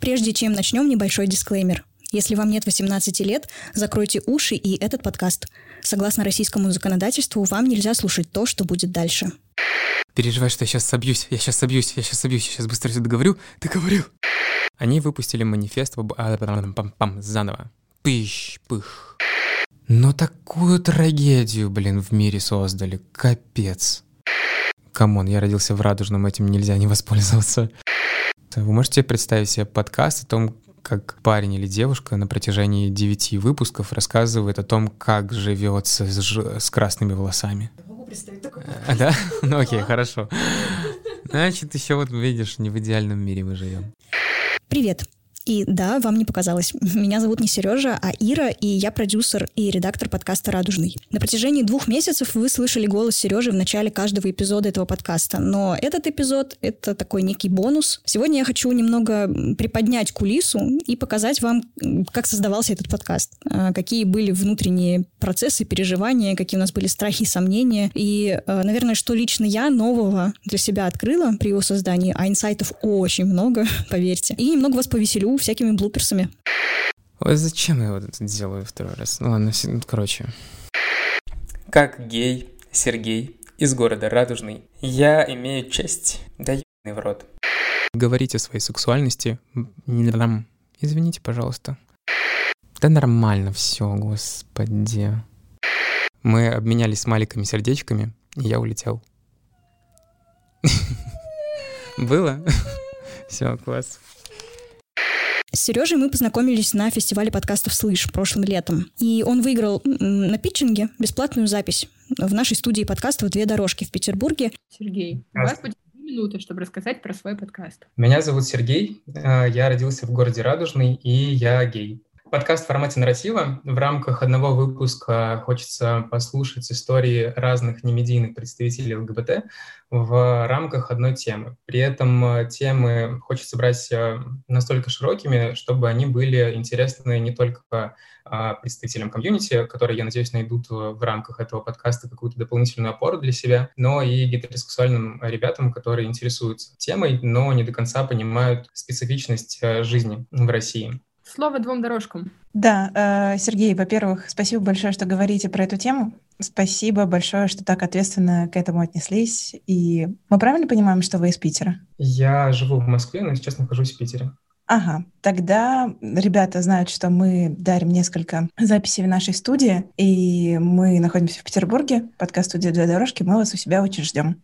Прежде чем начнем, небольшой дисклеймер. Если вам нет 18 лет, закройте уши и этот подкаст. Согласно российскому законодательству, вам нельзя слушать то, что будет дальше. Переживай, что я сейчас собьюсь, я сейчас собьюсь, я сейчас собьюсь, я сейчас быстро все договорю, договорю. Они выпустили манифест об... а, пам, пам, заново. Пыщ, пых. Но такую трагедию, блин, в мире создали. Капец. Come on, я родился в Радужном, этим нельзя не воспользоваться. Вы можете представить себе подкаст о том, как парень или девушка на протяжении девяти выпусков рассказывает о том, как живется с, ж... с красными волосами. Могу представить такой А, да? Ну окей, хорошо. Значит, еще вот видишь, не в идеальном мире мы живем. Привет. И да, вам не показалось. Меня зовут не Сережа, а Ира, и я продюсер и редактор подкаста «Радужный». На протяжении двух месяцев вы слышали голос Сережи в начале каждого эпизода этого подкаста, но этот эпизод — это такой некий бонус. Сегодня я хочу немного приподнять кулису и показать вам, как создавался этот подкаст, а, какие были внутренние процессы, переживания, какие у нас были страхи и сомнения, и, а, наверное, что лично я нового для себя открыла при его создании, а инсайтов очень много, поверьте, и немного вас повеселю всякими блуперсами. Ой, зачем я вот это делаю второй раз? Ну ладно, все- ну, короче. Как гей Сергей из города Радужный, я имею честь. Да ебаный в рот. Говорить о своей сексуальности. не дам. Извините, пожалуйста. Да нормально все, господи. Мы обменялись смайликами сердечками, и я улетел. Было? Все, класс. С Сережей мы познакомились на фестивале подкастов «Слышь» прошлым летом. И он выиграл на питчинге бесплатную запись в нашей студии подкастов «Две дорожки» в Петербурге. Сергей, у вас будет две минуты, чтобы рассказать про свой подкаст. Меня зовут Сергей, э, я родился в городе Радужный, и я гей. Подкаст в формате нарратива. В рамках одного выпуска хочется послушать истории разных немедийных представителей ЛГБТ в рамках одной темы. При этом э, темы хочется брать э, настолько широкими, чтобы они были интересны не только а, представителям комьюнити, которые, я надеюсь, найдут в рамках этого подкаста какую-то дополнительную опору для себя, но и гетеросексуальным ребятам, которые интересуются темой, но не до конца понимают специфичность э, жизни в России. Слово двум дорожкам. Да, э, Сергей, во-первых, спасибо большое, что говорите про эту тему. Спасибо большое, что так ответственно к этому отнеслись. И мы правильно понимаем, что вы из Питера? Я живу в Москве, но сейчас нахожусь в Питере. Ага, тогда ребята знают, что мы дарим несколько записей в нашей студии, и мы находимся в Петербурге, подкаст-студия «Две дорожки», мы вас у себя очень ждем.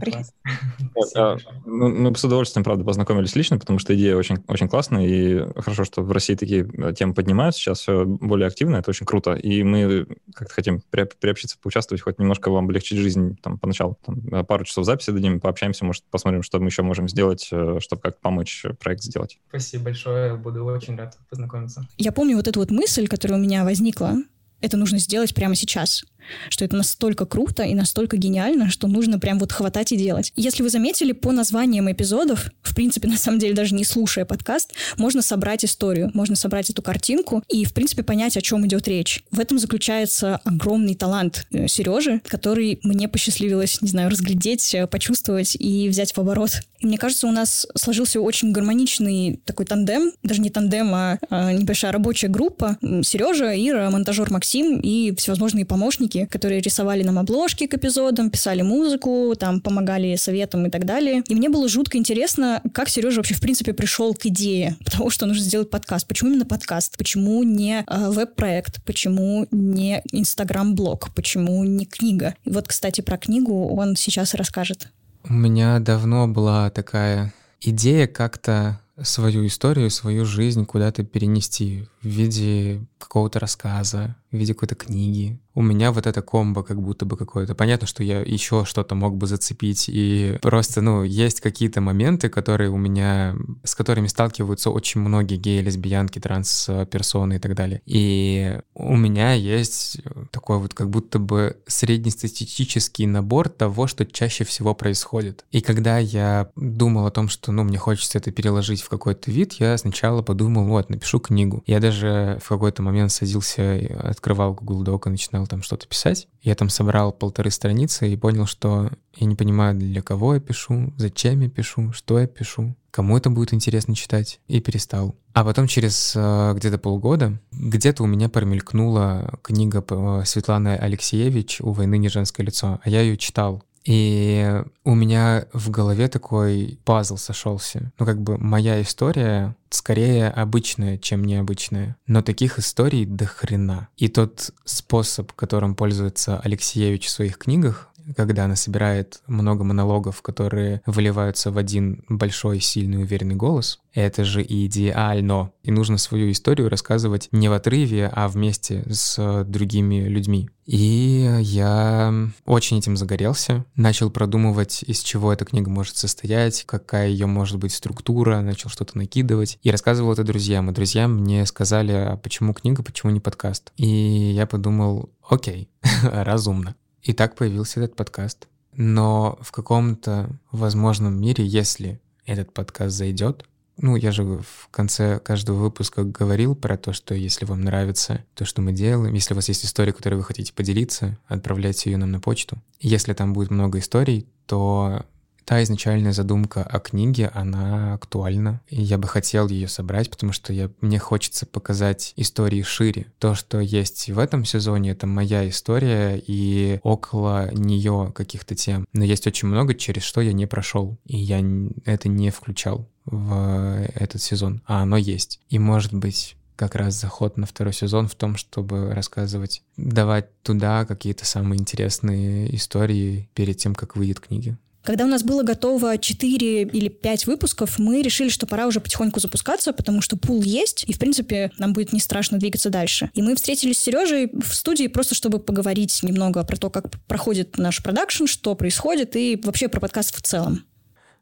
Привет. класс. Вот, а, ну, мы с удовольствием, правда, познакомились лично, потому что идея очень, очень классная, и хорошо, что в России такие э, темы поднимают сейчас все более активно, это очень круто, и мы как-то хотим при- приобщиться, поучаствовать, хоть немножко вам облегчить жизнь там, поначалу. Там, э, пару часов записи дадим, пообщаемся, может, посмотрим, что мы еще можем сделать, э, чтобы как помочь э, проект сделать. Спасибо большое, буду очень рад познакомиться. Я помню вот эту вот мысль, которая у меня возникла. Это нужно сделать прямо сейчас. Что это настолько круто и настолько гениально, что нужно прям вот хватать и делать. Если вы заметили, по названиям эпизодов, в принципе, на самом деле, даже не слушая подкаст, можно собрать историю, можно собрать эту картинку и, в принципе, понять, о чем идет речь. В этом заключается огромный талант э, Сережи, который мне посчастливилось, не знаю, разглядеть, э, почувствовать и взять в оборот. И мне кажется, у нас сложился очень гармоничный такой тандем, даже не тандем, а, а небольшая рабочая группа. Сережа, Ира, монтажер Максим и всевозможные помощники, которые рисовали нам обложки к эпизодам, писали музыку, там помогали советам и так далее. И мне было жутко интересно, как Сережа вообще в принципе пришел к идее того, что нужно сделать подкаст. Почему именно подкаст? Почему не э, веб-проект? Почему не инстаграм-блог? Почему не книга? И вот, кстати, про книгу он сейчас расскажет. У меня давно была такая идея как-то свою историю, свою жизнь куда-то перенести в виде какого-то рассказа, в виде какой-то книги. У меня вот это комбо как будто бы какое-то. Понятно, что я еще что-то мог бы зацепить, и просто, ну, есть какие-то моменты, которые у меня, с которыми сталкиваются очень многие геи, лесбиянки, транс-персоны и так далее. И у меня есть такой вот как будто бы среднестатистический набор того, что чаще всего происходит. И когда я думал о том, что, ну, мне хочется это переложить в какой-то вид, я сначала подумал, вот, напишу книгу. Я даже в какой-то момент садился, открывал Google Doc и начинал там что-то писать. Я там собрал полторы страницы и понял, что я не понимаю, для кого я пишу, зачем я пишу, что я пишу. кому это будет интересно читать, и перестал. А потом через э, где-то полгода где-то у меня промелькнула книга э, Светланы Алексеевич «У войны не женское лицо», а я ее читал. И у меня в голове такой пазл сошелся. Ну, как бы моя история скорее обычная, чем необычная. Но таких историй до хрена. И тот способ, которым пользуется Алексеевич в своих книгах, когда она собирает много монологов, которые выливаются в один большой, сильный, уверенный голос, это же идеально. И нужно свою историю рассказывать не в отрыве, а вместе с другими людьми. И я очень этим загорелся, начал продумывать, из чего эта книга может состоять, какая ее может быть структура, начал что-то накидывать и рассказывал это друзьям. И друзья мне сказали, а почему книга, почему не подкаст? И я подумал, окей, разумно. И так появился этот подкаст. Но в каком-то возможном мире, если этот подкаст зайдет, ну, я же в конце каждого выпуска говорил про то, что если вам нравится то, что мы делаем, если у вас есть история, которой вы хотите поделиться, отправляйте ее нам на почту. Если там будет много историй, то та изначальная задумка о книге, она актуальна. И я бы хотел ее собрать, потому что я, мне хочется показать истории шире. То, что есть в этом сезоне, это моя история и около нее каких-то тем. Но есть очень много, через что я не прошел. И я это не включал в этот сезон. А оно есть. И может быть как раз заход на второй сезон в том, чтобы рассказывать, давать туда какие-то самые интересные истории перед тем, как выйдет книги. Когда у нас было готово 4 или 5 выпусков, мы решили, что пора уже потихоньку запускаться, потому что пул есть, и, в принципе, нам будет не страшно двигаться дальше. И мы встретились с Сережей в студии просто, чтобы поговорить немного про то, как проходит наш продакшн, что происходит, и вообще про подкаст в целом.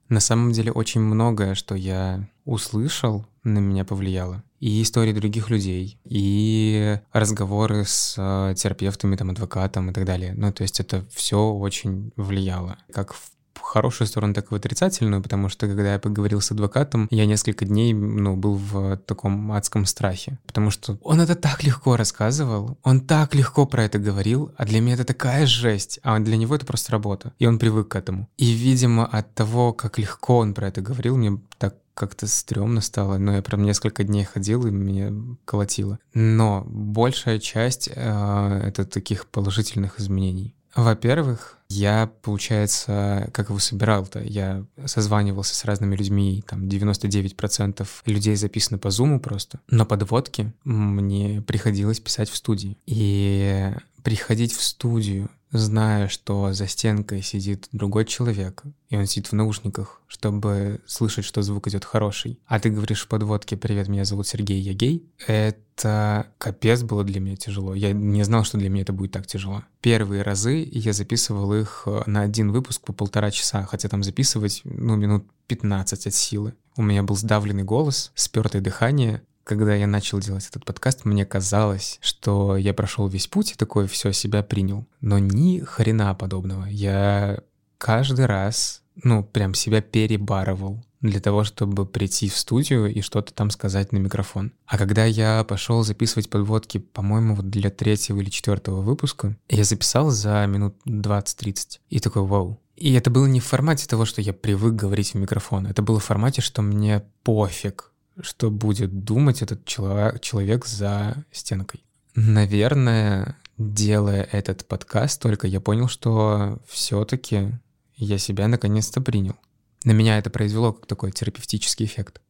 На самом деле очень многое, что я услышал, на меня повлияло. И истории других людей, и разговоры с э, терапевтами, там, адвокатом и так далее. Ну, то есть это все очень влияло. Как в хорошую сторону, так и в отрицательную, потому что когда я поговорил с адвокатом, я несколько дней, ну, был в таком адском страхе, потому что он это так легко рассказывал, он так легко про это говорил, а для меня это такая жесть, а для него это просто работа, и он привык к этому. И, видимо, от того, как легко он про это говорил, мне так как-то стрёмно стало, но я прям несколько дней ходил, и меня колотило. Но большая часть э, это таких положительных изменений. Во-первых, я, получается, как его собирал-то? Я созванивался с разными людьми, там 99% людей записано по зуму просто. Но подводки мне приходилось писать в студии. И приходить в студию зная, что за стенкой сидит другой человек, и он сидит в наушниках, чтобы слышать, что звук идет хороший, а ты говоришь в подводке «Привет, меня зовут Сергей, я гей», это капец было для меня тяжело. Я не знал, что для меня это будет так тяжело. Первые разы я записывал их э, на один выпуск по полтора часа, хотя там записывать, ну, минут 15 от силы. У меня был сдавленный голос, спёртое дыхание, когда я начал делать этот подкаст, мне казалось, что я прошел весь путь и такое все себя принял. Но ни хрена подобного. Я каждый раз, ну, прям себя перебарывал для того, чтобы прийти в студию и что-то там сказать на микрофон. А когда я пошел записывать подводки, по-моему, вот для третьего или четвертого выпуска, я записал за минут 20-30. И такой, вау, и это было не в формате того, что я привык говорить в микрофон. Это было в формате, что мне пофиг что будет думать этот человек, за стенкой. Наверное, делая этот подкаст, только я понял, что все-таки я себя наконец-то принял. На меня это произвело как такой терапевтический эффект.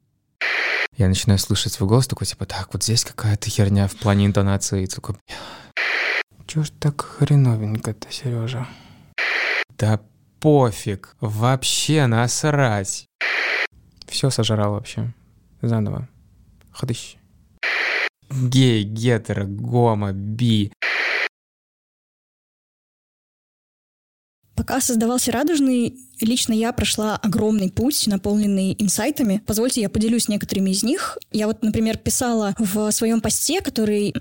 Я начинаю слышать свой голос, такой типа, так, вот здесь какая-то херня в плане интонации. Такой, чё ж так хреновенько-то, Сережа? Да пофиг, вообще насрать. Все сожрал вообще. Заново. Ходыщ. Гей, гетеро, гомо, би. Пока создавался «Радужный», лично я прошла огромный путь, наполненный инсайтами. Позвольте, я поделюсь некоторыми из них. Я вот, например, писала в своем посте, который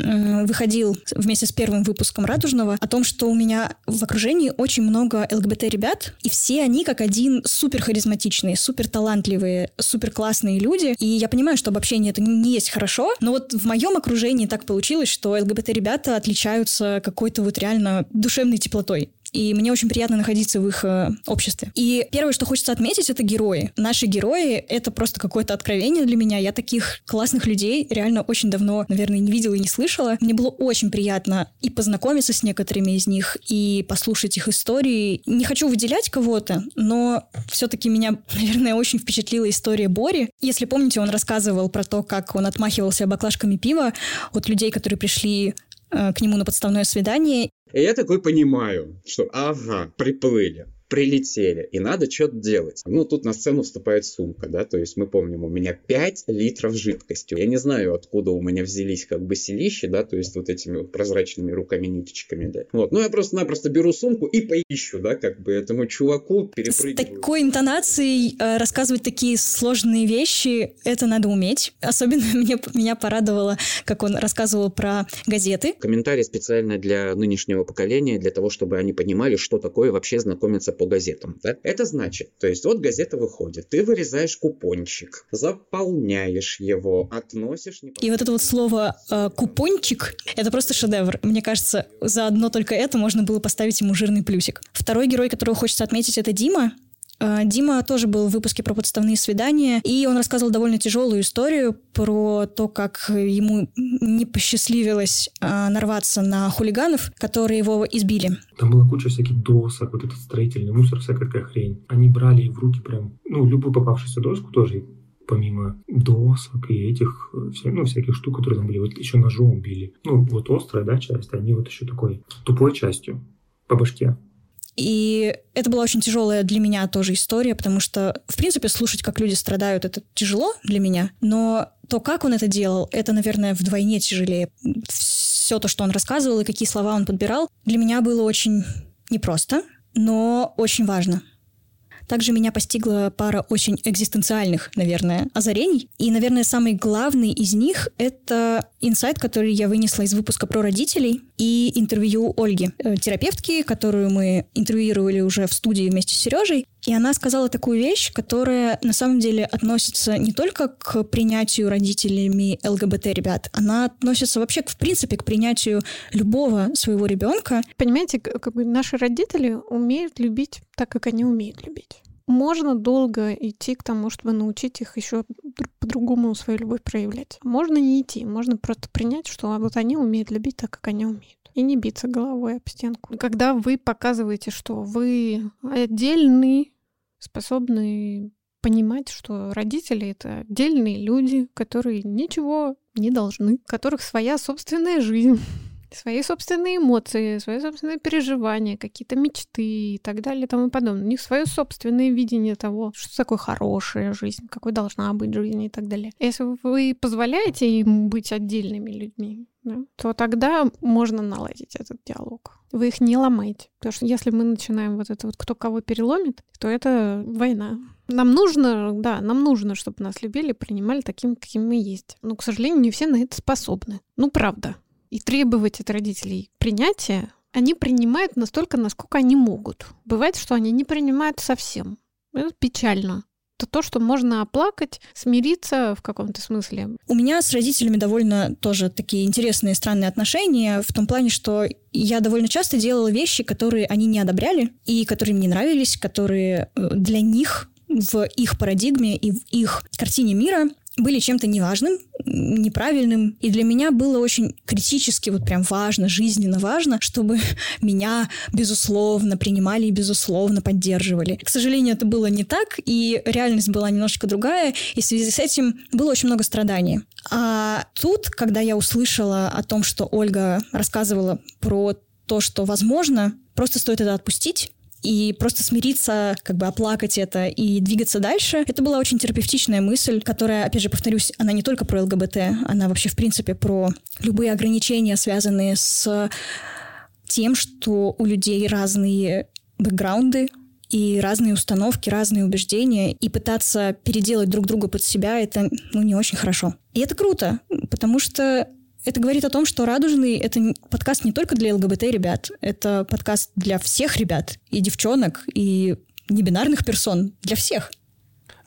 выходил вместе с первым выпуском «Радужного», о том, что у меня в окружении очень много ЛГБТ-ребят, и все они как один супер харизматичные, супер талантливые, супер классные люди. И я понимаю, что обобщение это не есть хорошо, но вот в моем окружении так получилось, что ЛГБТ-ребята отличаются какой-то вот реально душевной теплотой. И мне очень приятно находиться в их э, обществе. И первое, что хочется отметить, это герои. Наши герои — это просто какое-то откровение для меня. Я таких классных людей реально очень давно, наверное, не видела и не слышала. Мне было очень приятно и познакомиться с некоторыми из них, и послушать их истории. Не хочу выделять кого-то, но все-таки меня, наверное, очень впечатлила история Бори. Если помните, он рассказывал про то, как он отмахивался баклажками пива от людей, которые пришли к нему на подставное свидание. И я такой понимаю, что ага, приплыли прилетели, и надо что-то делать. Ну, тут на сцену вступает сумка, да, то есть мы помним, у меня 5 литров жидкости. Я не знаю, откуда у меня взялись как бы селища, да, то есть вот этими вот прозрачными руками-ниточками, да. Вот, ну я просто-напросто беру сумку и поищу, да, как бы этому чуваку перепрыгиваю. С такой интонацией э, рассказывать такие сложные вещи, это надо уметь. Особенно мне, меня порадовало, как он рассказывал про газеты. Комментарий специально для нынешнего поколения, для того, чтобы они понимали, что такое вообще знакомиться по газетам. Да? Это значит, то есть вот газета выходит, ты вырезаешь купончик, заполняешь его, относишь... И вот это вот слово э, «купончик» — это просто шедевр. Мне кажется, за одно только это можно было поставить ему жирный плюсик. Второй герой, которого хочется отметить, это Дима. А, Дима тоже был в выпуске про подставные свидания, и он рассказывал довольно тяжелую историю про то, как ему не посчастливилось а, нарваться на хулиганов, которые его избили. Там была куча всяких досок, вот этот строительный мусор, всякая такая хрень. Они брали в руки прям, ну, любую попавшуюся доску тоже помимо досок и этих, ну, всяких штук, которые там были, вот еще ножом били. Ну, вот острая, да, часть, они вот еще такой тупой частью по башке. И это была очень тяжелая для меня тоже история, потому что, в принципе, слушать, как люди страдают, это тяжело для меня, но то, как он это делал, это, наверное, вдвойне тяжелее. Все то, что он рассказывал и какие слова он подбирал, для меня было очень непросто, но очень важно. Также меня постигла пара очень экзистенциальных, наверное, озарений. И, наверное, самый главный из них — это инсайт, который я вынесла из выпуска про родителей и интервью Ольги, э, терапевтки, которую мы интервьюировали уже в студии вместе с Сережей. И она сказала такую вещь, которая на самом деле относится не только к принятию родителями ЛГБТ-ребят, она относится вообще, в принципе, к принятию любого своего ребенка. Понимаете, как бы наши родители умеют любить так, как они умеют любить можно долго идти к тому, чтобы научить их еще по-другому свою любовь проявлять. Можно не идти, можно просто принять, что вот они умеют любить так, как они умеют. И не биться головой об стенку. Когда вы показываете, что вы отдельный, способны понимать, что родители — это отдельные люди, которые ничего не должны, у которых своя собственная жизнь, свои собственные эмоции, свои собственные переживания, какие-то мечты и так далее и тому подобное. У них свое собственное видение того, что такое хорошая жизнь, какой должна быть жизнь и так далее. Если вы позволяете им быть отдельными людьми, да, то тогда можно наладить этот диалог. Вы их не ломаете. Потому что если мы начинаем вот это вот кто кого переломит, то это война. Нам нужно, да, нам нужно, чтобы нас любили, принимали такими, какими мы есть. Но, к сожалению, не все на это способны. Ну, правда и требовать от родителей принятия, они принимают настолько, насколько они могут. Бывает, что они не принимают совсем. Это печально. Это то, что можно оплакать, смириться в каком-то смысле. У меня с родителями довольно тоже такие интересные, странные отношения, в том плане, что я довольно часто делала вещи, которые они не одобряли, и которые мне нравились, которые э, для них в их парадигме и в их картине мира были чем-то неважным, неправильным. И для меня было очень критически, вот прям важно, жизненно важно, чтобы меня, безусловно, принимали и, безусловно, поддерживали. К сожалению, это было не так, и реальность была немножечко другая, и в связи с этим было очень много страданий. А тут, когда я услышала о том, что Ольга рассказывала про то, что возможно, просто стоит это отпустить, и просто смириться, как бы оплакать это и двигаться дальше. Это была очень терапевтичная мысль, которая, опять же, повторюсь, она не только про ЛГБТ, она вообще, в принципе, про любые ограничения, связанные с тем, что у людей разные бэкграунды, и разные установки, разные убеждения, и пытаться переделать друг друга под себя, это ну, не очень хорошо. И это круто, потому что это говорит о том, что «Радужный» — это подкаст не только для ЛГБТ-ребят, это подкаст для всех ребят, и девчонок, и небинарных персон, для всех.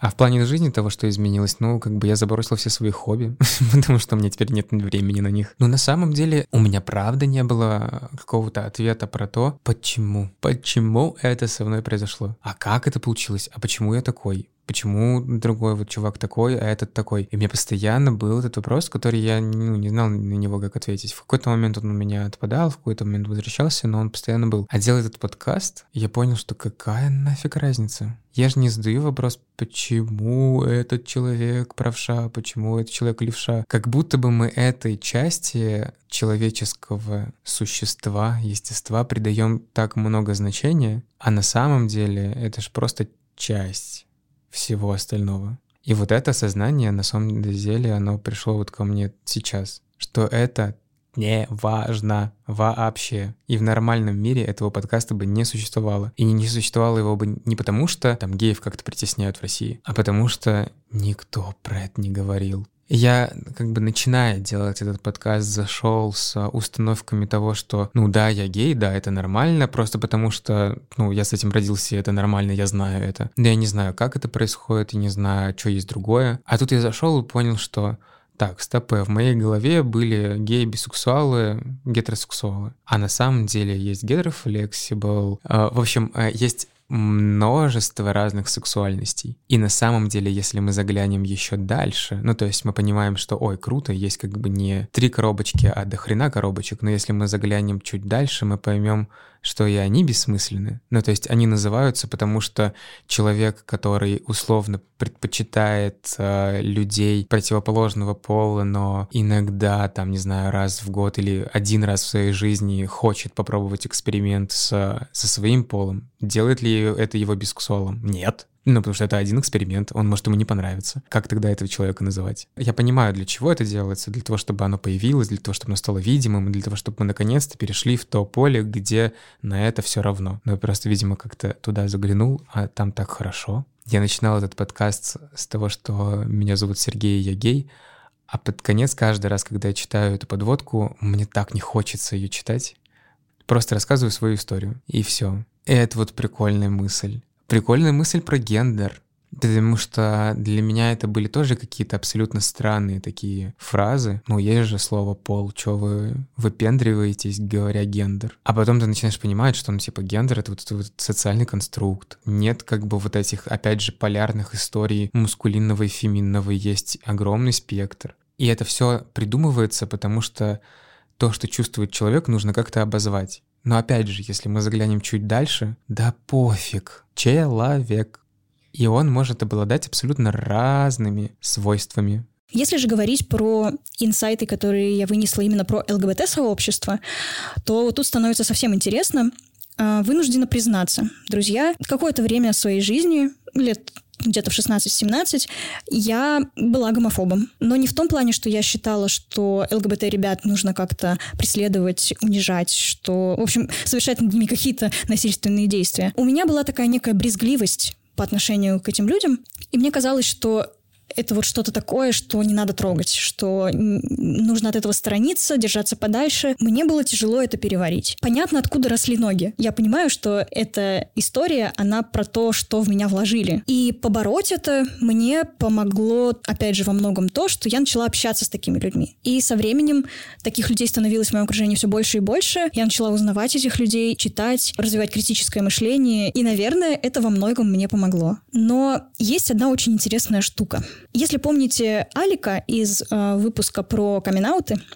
А в плане жизни того, что изменилось, ну, как бы я забросил все свои хобби, потому что меня теперь нет времени на них. Но на самом деле у меня правда не было какого-то ответа про то, почему. Почему это со мной произошло? А как это получилось? А почему я такой? Почему другой вот чувак такой, а этот такой. И меня постоянно был этот вопрос, который я ну, не знал на него, как ответить. В какой-то момент он у меня отпадал, в какой-то момент возвращался, но он постоянно был. А делая этот подкаст, я понял, что какая нафиг разница? Я же не задаю вопрос, почему этот человек правша, почему этот человек левша. Как будто бы мы этой части человеческого существа, естества придаем так много значения, а на самом деле это же просто часть всего остального. И вот это сознание, на самом деле, оно пришло вот ко мне сейчас, что это не важно вообще. И в нормальном мире этого подкаста бы не существовало. И не существовало его бы не потому, что там геев как-то притесняют в России, а потому что никто про это не говорил. Я, как бы начиная делать этот подкаст, зашел с установками того, что, ну да, я гей, да, это нормально, просто потому что, ну, я с этим родился, это нормально, я знаю это. Да я не знаю, как это происходит, и не знаю, что есть другое. А тут я зашел и понял, что так, стопы, в моей голове были геи, бисексуалы, гетеросексуалы. А на самом деле есть гетерофлексибл. В общем, э, есть множество разных сексуальностей. И на самом деле, если мы заглянем еще дальше, ну то есть мы понимаем, что ой, круто, есть как бы не три коробочки, а до хрена коробочек, но если мы заглянем чуть дальше, мы поймем, что и они бессмысленны. Ну, то есть они называются, потому что человек, который условно предпочитает э, людей противоположного пола, но иногда, там, не знаю, раз в год или один раз в своей жизни хочет попробовать эксперимент с, со своим полом, делает ли это его бисексуалом? Нет. Ну, потому что это один эксперимент, он может ему не понравиться. Как тогда этого человека называть? Я понимаю, для чего это делается, для того, чтобы оно появилось, для того, чтобы оно стало видимым, для того, чтобы мы наконец-то перешли в то поле, где на это все равно. Но я просто, видимо, как-то туда заглянул, а там так хорошо. Я начинал этот подкаст с того, что меня зовут Сергей, я гей, а под конец каждый раз, когда я читаю эту подводку, мне так не хочется ее читать. Просто рассказываю свою историю, и все. И это вот прикольная мысль. Прикольная мысль про гендер. Потому что для меня это были тоже какие-то абсолютно странные такие фразы. Ну, есть же слово «пол», что вы выпендриваетесь, говоря «гендер». А потом ты начинаешь понимать, что, ну, типа, гендер — это вот, вот социальный конструкт. Нет как бы вот этих, опять же, полярных историй мускулинного и феминного. Есть огромный спектр. И это все придумывается, потому что то, что чувствует человек, нужно как-то обозвать. Но опять же, если мы заглянем чуть дальше, да пофиг, человек. И он может обладать абсолютно разными свойствами. Если же говорить про инсайты, которые я вынесла именно про ЛГБТ-сообщество, то тут становится совсем интересно. А, вынуждена признаться, друзья, какое-то время своей жизни, лет где-то в 16-17, я была гомофобом. Но не в том плане, что я считала, что ЛГБТ-ребят нужно как-то преследовать, унижать, что, в общем, совершать над ними какие-то насильственные действия. У меня была такая некая брезгливость по отношению к этим людям, и мне казалось, что это вот что-то такое, что не надо трогать, что нужно от этого сторониться, держаться подальше. Мне было тяжело это переварить. Понятно, откуда росли ноги. Я понимаю, что эта история, она про то, что в меня вложили. И побороть это мне помогло, опять же, во многом то, что я начала общаться с такими людьми. И со временем таких людей становилось в моем окружении все больше и больше. Я начала узнавать этих людей, читать, развивать критическое мышление. И, наверное, это во многом мне помогло. Но есть одна очень интересная штука. Если помните Алика из э, выпуска про камин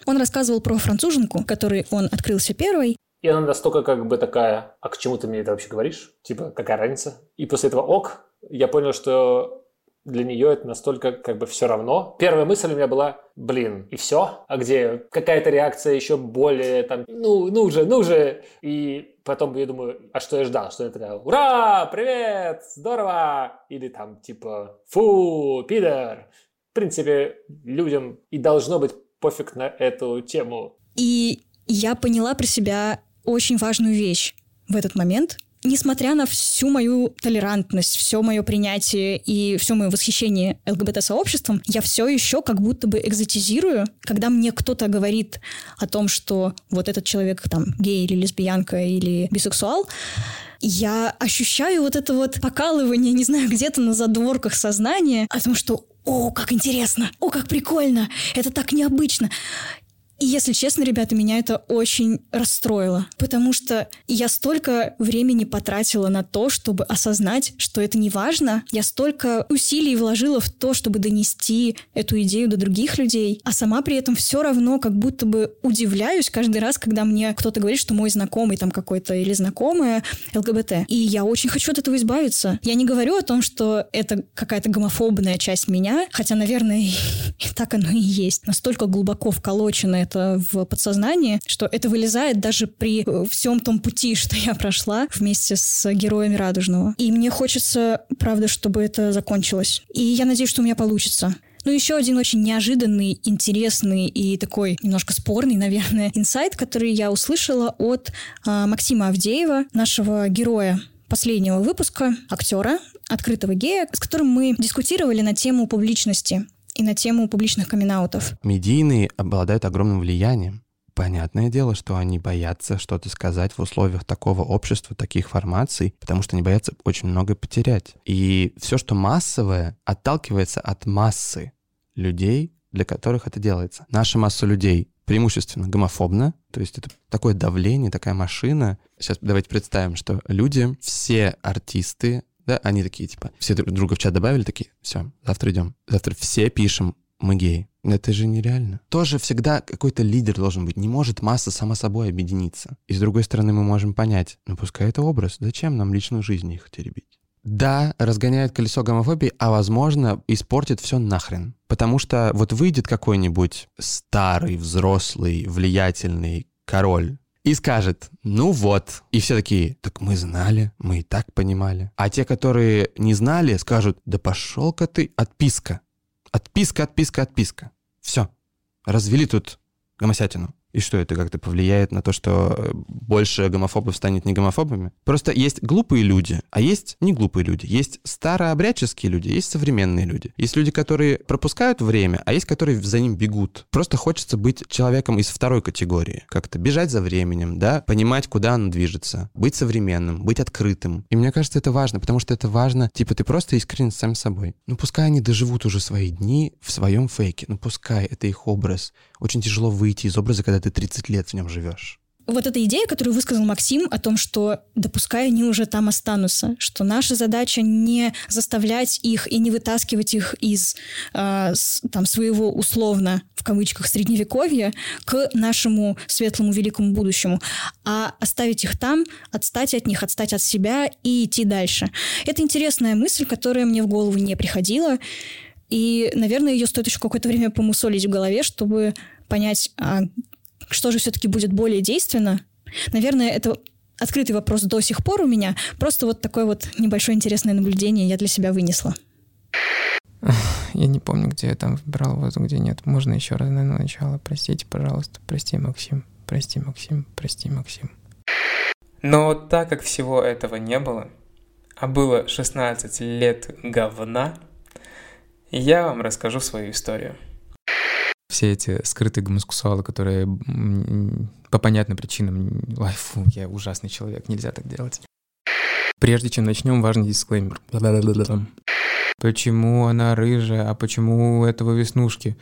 он рассказывал про француженку, которой он открылся первой. И она настолько как бы такая, а к чему ты мне это вообще говоришь? Типа, какая разница? И после этого ок, я понял, что для нее это настолько как бы все равно. Первая мысль у меня была, блин, и все? А где какая-то реакция еще более там, ну, ну же, ну же. И потом я думаю, а что я ждал? Что я такая, ура, привет, здорово! Или там типа, фу, пидор. В принципе, людям и должно быть пофиг на эту тему. И я поняла про себя очень важную вещь в этот момент, несмотря на всю мою толерантность, все мое принятие и все мое восхищение ЛГБТ-сообществом, я все еще как будто бы экзотизирую, когда мне кто-то говорит о том, что вот этот человек там гей или лесбиянка или бисексуал, я ощущаю вот это вот покалывание, не знаю, где-то на задворках сознания о том, что о, как интересно, о, как прикольно, это так необычно. И если честно, ребята, меня это очень расстроило, потому что я столько времени потратила на то, чтобы осознать, что это не важно. Я столько усилий вложила в то, чтобы донести эту идею до других людей, а сама при этом все равно как будто бы удивляюсь каждый раз, когда мне кто-то говорит, что мой знакомый там какой-то или знакомая ЛГБТ. И я очень хочу от этого избавиться. Я не говорю о том, что это какая-то гомофобная часть меня, хотя, наверное, и так оно и есть. Настолько глубоко вколоченная это в подсознании, что это вылезает даже при э, всем том пути, что я прошла вместе с героями Радужного. И мне хочется, правда, чтобы это закончилось. И я надеюсь, что у меня получится. Ну, еще один очень неожиданный, интересный и такой немножко спорный, наверное, инсайт, который я услышала от э, Максима Авдеева, нашего героя последнего выпуска, актера, открытого гея, с которым мы дискутировали на тему публичности и на тему публичных камин -аутов. Медийные обладают огромным влиянием. Понятное дело, что они боятся что-то сказать в условиях такого общества, таких формаций, потому что они боятся очень много потерять. И все, что массовое, отталкивается от массы людей, для которых это делается. Наша масса людей преимущественно гомофобна, то есть это такое давление, такая машина. Сейчас давайте представим, что люди, все артисты, да, они такие, типа, все друг друга в чат добавили, такие, все, завтра идем. Завтра все пишем, мы геи. Это же нереально. Тоже всегда какой-то лидер должен быть. Не может масса сама собой объединиться. И с другой стороны, мы можем понять, ну пускай это образ, зачем нам личную жизнь их теребить? Да, разгоняет колесо гомофобии, а возможно, испортит все нахрен. Потому что вот выйдет какой-нибудь старый, взрослый, влиятельный король и скажет, ну вот. И все такие, так мы знали, мы и так понимали. А те, которые не знали, скажут, да пошел-ка ты, отписка. Отписка, отписка, отписка. Все. Развели тут гомосятину. И что это как-то повлияет на то, что э, больше гомофобов станет не гомофобами? Просто есть глупые люди, а есть не глупые люди. Есть старообрядческие люди, есть современные люди. Есть люди, которые пропускают время, а есть, которые за ним бегут. Просто хочется быть человеком из второй категории. Как-то бежать за временем, да, понимать, куда оно движется, быть современным, быть открытым. И мне кажется, это важно, потому что это важно, типа, ты просто искренен с самим собой. Ну, пускай они доживут уже свои дни в своем фейке, ну, пускай это их образ. Очень тяжело выйти из образа, когда ты ты 30 лет в нем живешь. Вот эта идея, которую высказал Максим о том, что допускай они уже там останутся, что наша задача не заставлять их и не вытаскивать их из э, с, там своего условно в кавычках средневековья к нашему светлому великому будущему, а оставить их там, отстать от них, отстать от себя и идти дальше. Это интересная мысль, которая мне в голову не приходила. И, наверное, ее стоит еще какое-то время помусолить в голове, чтобы понять, а что же все-таки будет более действенно? Наверное, это открытый вопрос до сих пор у меня. Просто вот такое вот небольшое интересное наблюдение я для себя вынесла. Я не помню, где я там выбирал воздух, где нет. Можно еще раз на начало. Простите, пожалуйста. Прости, Максим. Прости, Максим. Прости, Максим. Но так как всего этого не было, а было 16 лет говна, я вам расскажу свою историю все эти скрытые гомосексуалы, которые по понятным причинам... Ой, фу, я ужасный человек, нельзя так делать. Прежде чем начнем, важный дисклеймер. Почему она рыжая, а почему у этого веснушки?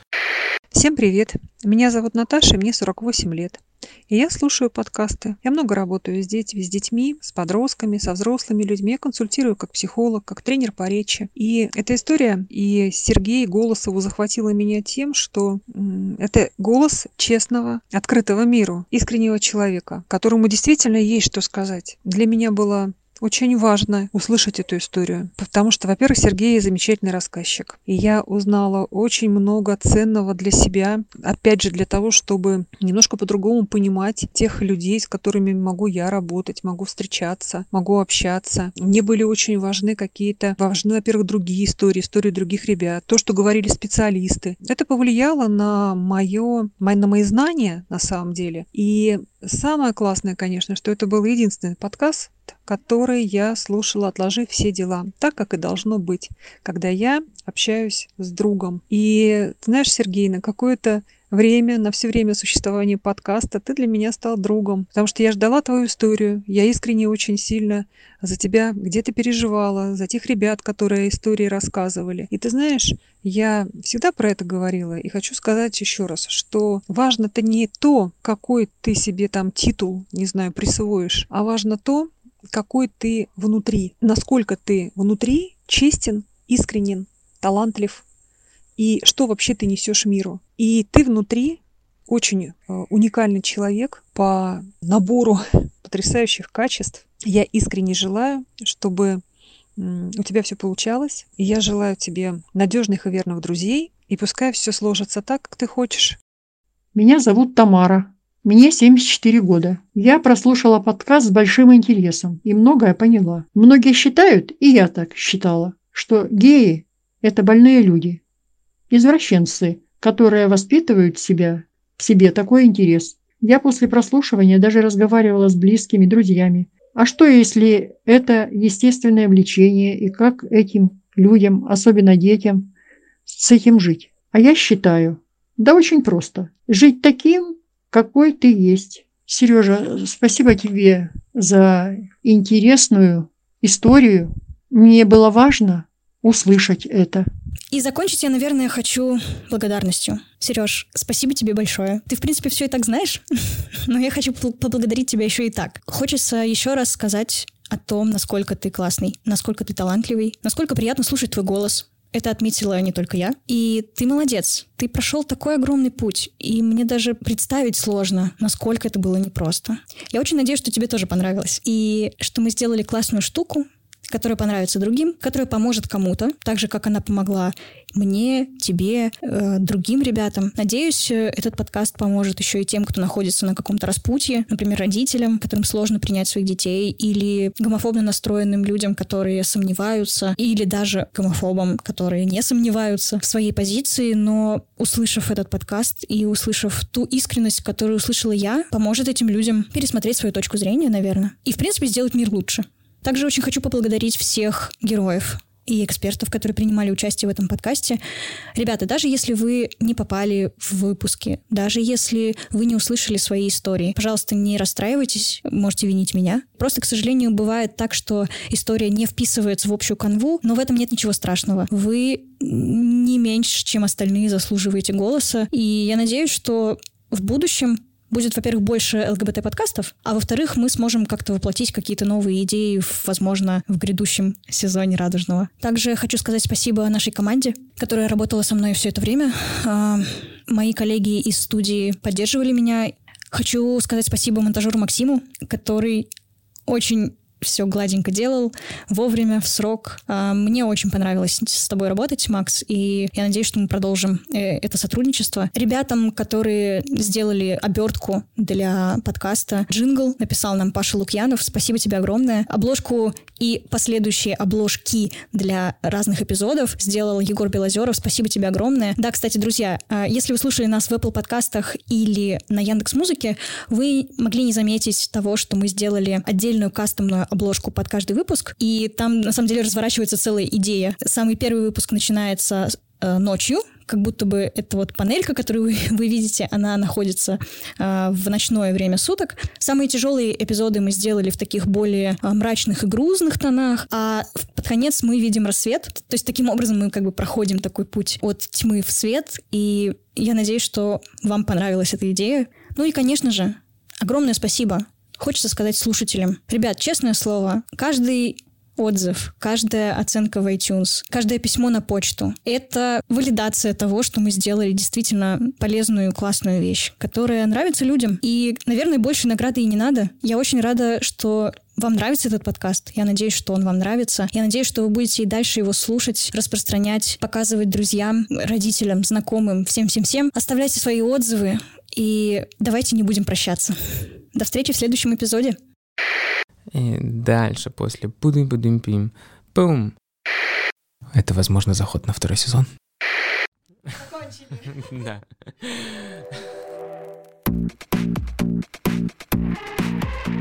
Всем привет! Меня зовут Наташа, мне 48 лет. И я слушаю подкасты. Я много работаю с, детьми, с детьми, с подростками, со взрослыми людьми. Я консультирую как психолог, как тренер по речи. И эта история и Сергей Голосову захватила меня тем, что это голос честного, открытого миру, искреннего человека, которому действительно есть что сказать. Для меня было очень важно услышать эту историю, потому что, во-первых, Сергей замечательный рассказчик. И я узнала очень много ценного для себя, опять же, для того, чтобы немножко по-другому понимать тех людей, с которыми могу я работать, могу встречаться, могу общаться. Мне были очень важны какие-то, важны, во-первых, другие истории, истории других ребят, то, что говорили специалисты. Это повлияло на мое, на мои знания, на самом деле. И самое классное, конечно, что это был единственный подкаст, который я слушала, отложив все дела, так как и должно быть, когда я общаюсь с другом. И, знаешь, Сергей, на какое-то время, на все время существования подкаста, ты для меня стал другом, потому что я ждала твою историю, я искренне очень сильно за тебя где-то переживала, за тех ребят, которые истории рассказывали. И ты знаешь, я всегда про это говорила и хочу сказать еще раз, что важно-то не то, какой ты себе там титул, не знаю, присвоишь, а важно то, какой ты внутри, насколько ты внутри честен, искренен, талантлив, и что вообще ты несешь миру. И ты внутри очень э, уникальный человек по набору потрясающих качеств. Я искренне желаю, чтобы у тебя все получалось. И я желаю тебе надежных и верных друзей. И пускай все сложится так, как ты хочешь. Меня зовут Тамара. Мне 74 года. Я прослушала подкаст с большим интересом и многое поняла. Многие считают, и я так считала, что геи – это больные люди, Извращенцы, которые воспитывают себя, в себе такой интерес. Я после прослушивания даже разговаривала с близкими, друзьями. А что, если это естественное влечение, и как этим людям, особенно детям, с этим жить? А я считаю, да очень просто. Жить таким, какой ты есть. Сережа, спасибо тебе за интересную историю. Мне было важно услышать это. И закончить я, наверное, хочу благодарностью. Сереж, спасибо тебе большое. Ты, в принципе, все и так знаешь, но я хочу поблагодарить тебя еще и так. Хочется еще раз сказать о том, насколько ты классный, насколько ты талантливый, насколько приятно слушать твой голос. Это отметила не только я. И ты молодец. Ты прошел такой огромный путь. И мне даже представить сложно, насколько это было непросто. Я очень надеюсь, что тебе тоже понравилось. И что мы сделали классную штуку, которая понравится другим, которая поможет кому-то, так же, как она помогла мне, тебе, э, другим ребятам. Надеюсь, э, этот подкаст поможет еще и тем, кто находится на каком-то распутье, например, родителям, которым сложно принять своих детей, или гомофобно настроенным людям, которые сомневаются, или даже гомофобам, которые не сомневаются в своей позиции, но услышав этот подкаст и услышав ту искренность, которую услышала я, поможет этим людям пересмотреть свою точку зрения, наверное, и, в принципе, сделать мир лучше. Также очень хочу поблагодарить всех героев и экспертов, которые принимали участие в этом подкасте. Ребята, даже если вы не попали в выпуски, даже если вы не услышали свои истории, пожалуйста, не расстраивайтесь, можете винить меня. Просто, к сожалению, бывает так, что история не вписывается в общую канву, но в этом нет ничего страшного. Вы не меньше, чем остальные, заслуживаете голоса, и я надеюсь, что в будущем будет, во-первых, больше ЛГБТ-подкастов, а во-вторых, мы сможем как-то воплотить какие-то новые идеи, возможно, в грядущем сезоне «Радужного». Также хочу сказать спасибо нашей команде, которая работала со мной все это время. А, мои коллеги из студии поддерживали меня. Хочу сказать спасибо монтажеру Максиму, который очень все гладенько делал, вовремя, в срок. А, мне очень понравилось с тобой работать, Макс, и я надеюсь, что мы продолжим э, это сотрудничество. Ребятам, которые сделали обертку для подкаста, джингл написал нам Паша Лукьянов. Спасибо тебе огромное. Обложку и последующие обложки для разных эпизодов сделал Егор Белозеров. Спасибо тебе огромное. Да, кстати, друзья, а, если вы слушали нас в Apple подкастах или на Яндекс Музыке, вы могли не заметить того, что мы сделали отдельную кастомную обложку под каждый выпуск, и там на самом деле разворачивается целая идея. Самый первый выпуск начинается э, ночью, как будто бы эта вот панелька, которую вы, вы видите, она находится э, в ночное время суток. Самые тяжелые эпизоды мы сделали в таких более э, мрачных и грузных тонах, а под конец мы видим рассвет. То есть таким образом мы как бы проходим такой путь от тьмы в свет, и я надеюсь, что вам понравилась эта идея. Ну и, конечно же, огромное спасибо Хочется сказать слушателям. Ребят, честное слово, каждый отзыв, каждая оценка в iTunes, каждое письмо на почту. Это валидация того, что мы сделали действительно полезную, классную вещь, которая нравится людям. И, наверное, больше награды и не надо. Я очень рада, что вам нравится этот подкаст. Я надеюсь, что он вам нравится. Я надеюсь, что вы будете и дальше его слушать, распространять, показывать друзьям, родителям, знакомым, всем-всем-всем. Оставляйте свои отзывы и давайте не будем прощаться. До встречи в следующем эпизоде. И дальше, после будым будым пим пум Это, возможно, заход на второй сезон. Закончили. Да. Thank you.